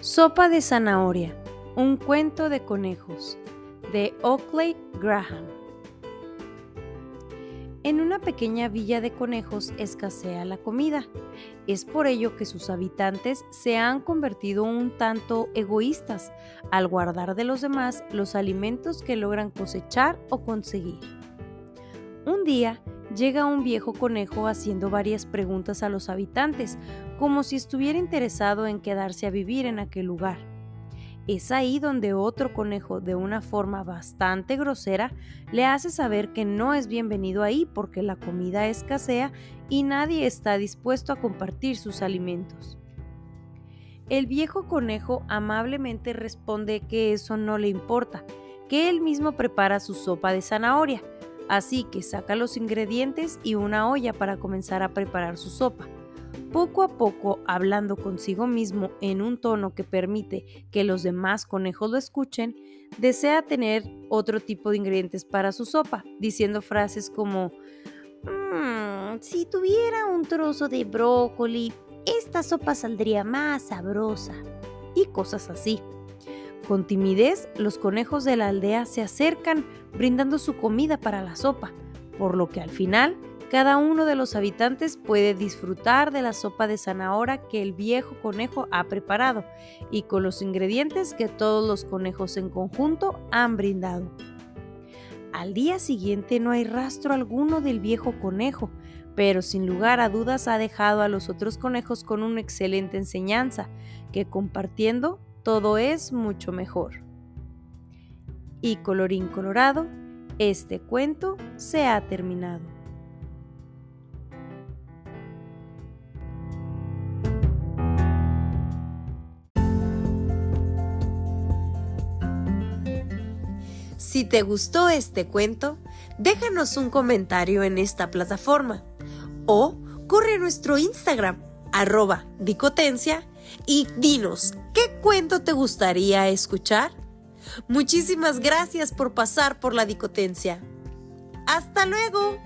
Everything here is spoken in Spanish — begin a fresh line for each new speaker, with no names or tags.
Sopa de zanahoria, un cuento de conejos, de Oakley Graham. En una pequeña villa de conejos escasea la comida. Es por ello que sus habitantes se han convertido un tanto egoístas al guardar de los demás los alimentos que logran cosechar o conseguir. Un día, llega un viejo conejo haciendo varias preguntas a los habitantes, como si estuviera interesado en quedarse a vivir en aquel lugar. Es ahí donde otro conejo, de una forma bastante grosera, le hace saber que no es bienvenido ahí porque la comida escasea y nadie está dispuesto a compartir sus alimentos. El viejo conejo amablemente responde que eso no le importa, que él mismo prepara su sopa de zanahoria, Así que saca los ingredientes y una olla para comenzar a preparar su sopa. Poco a poco, hablando consigo mismo en un tono que permite que los demás conejos lo escuchen, desea tener otro tipo de ingredientes para su sopa, diciendo frases como, mmm, si tuviera un trozo de brócoli, esta sopa saldría más sabrosa, y cosas así. Con timidez, los conejos de la aldea se acercan brindando su comida para la sopa, por lo que al final cada uno de los habitantes puede disfrutar de la sopa de zanahoria que el viejo conejo ha preparado y con los ingredientes que todos los conejos en conjunto han brindado. Al día siguiente no hay rastro alguno del viejo conejo, pero sin lugar a dudas ha dejado a los otros conejos con una excelente enseñanza que compartiendo todo es mucho mejor. Y colorín colorado, este cuento se ha terminado. Si te gustó este cuento, déjanos un comentario en esta plataforma o corre a nuestro Instagram, arroba dicotencia, y dinos, ¿qué cuento te gustaría escuchar? Muchísimas gracias por pasar por la dicotencia. ¡Hasta luego!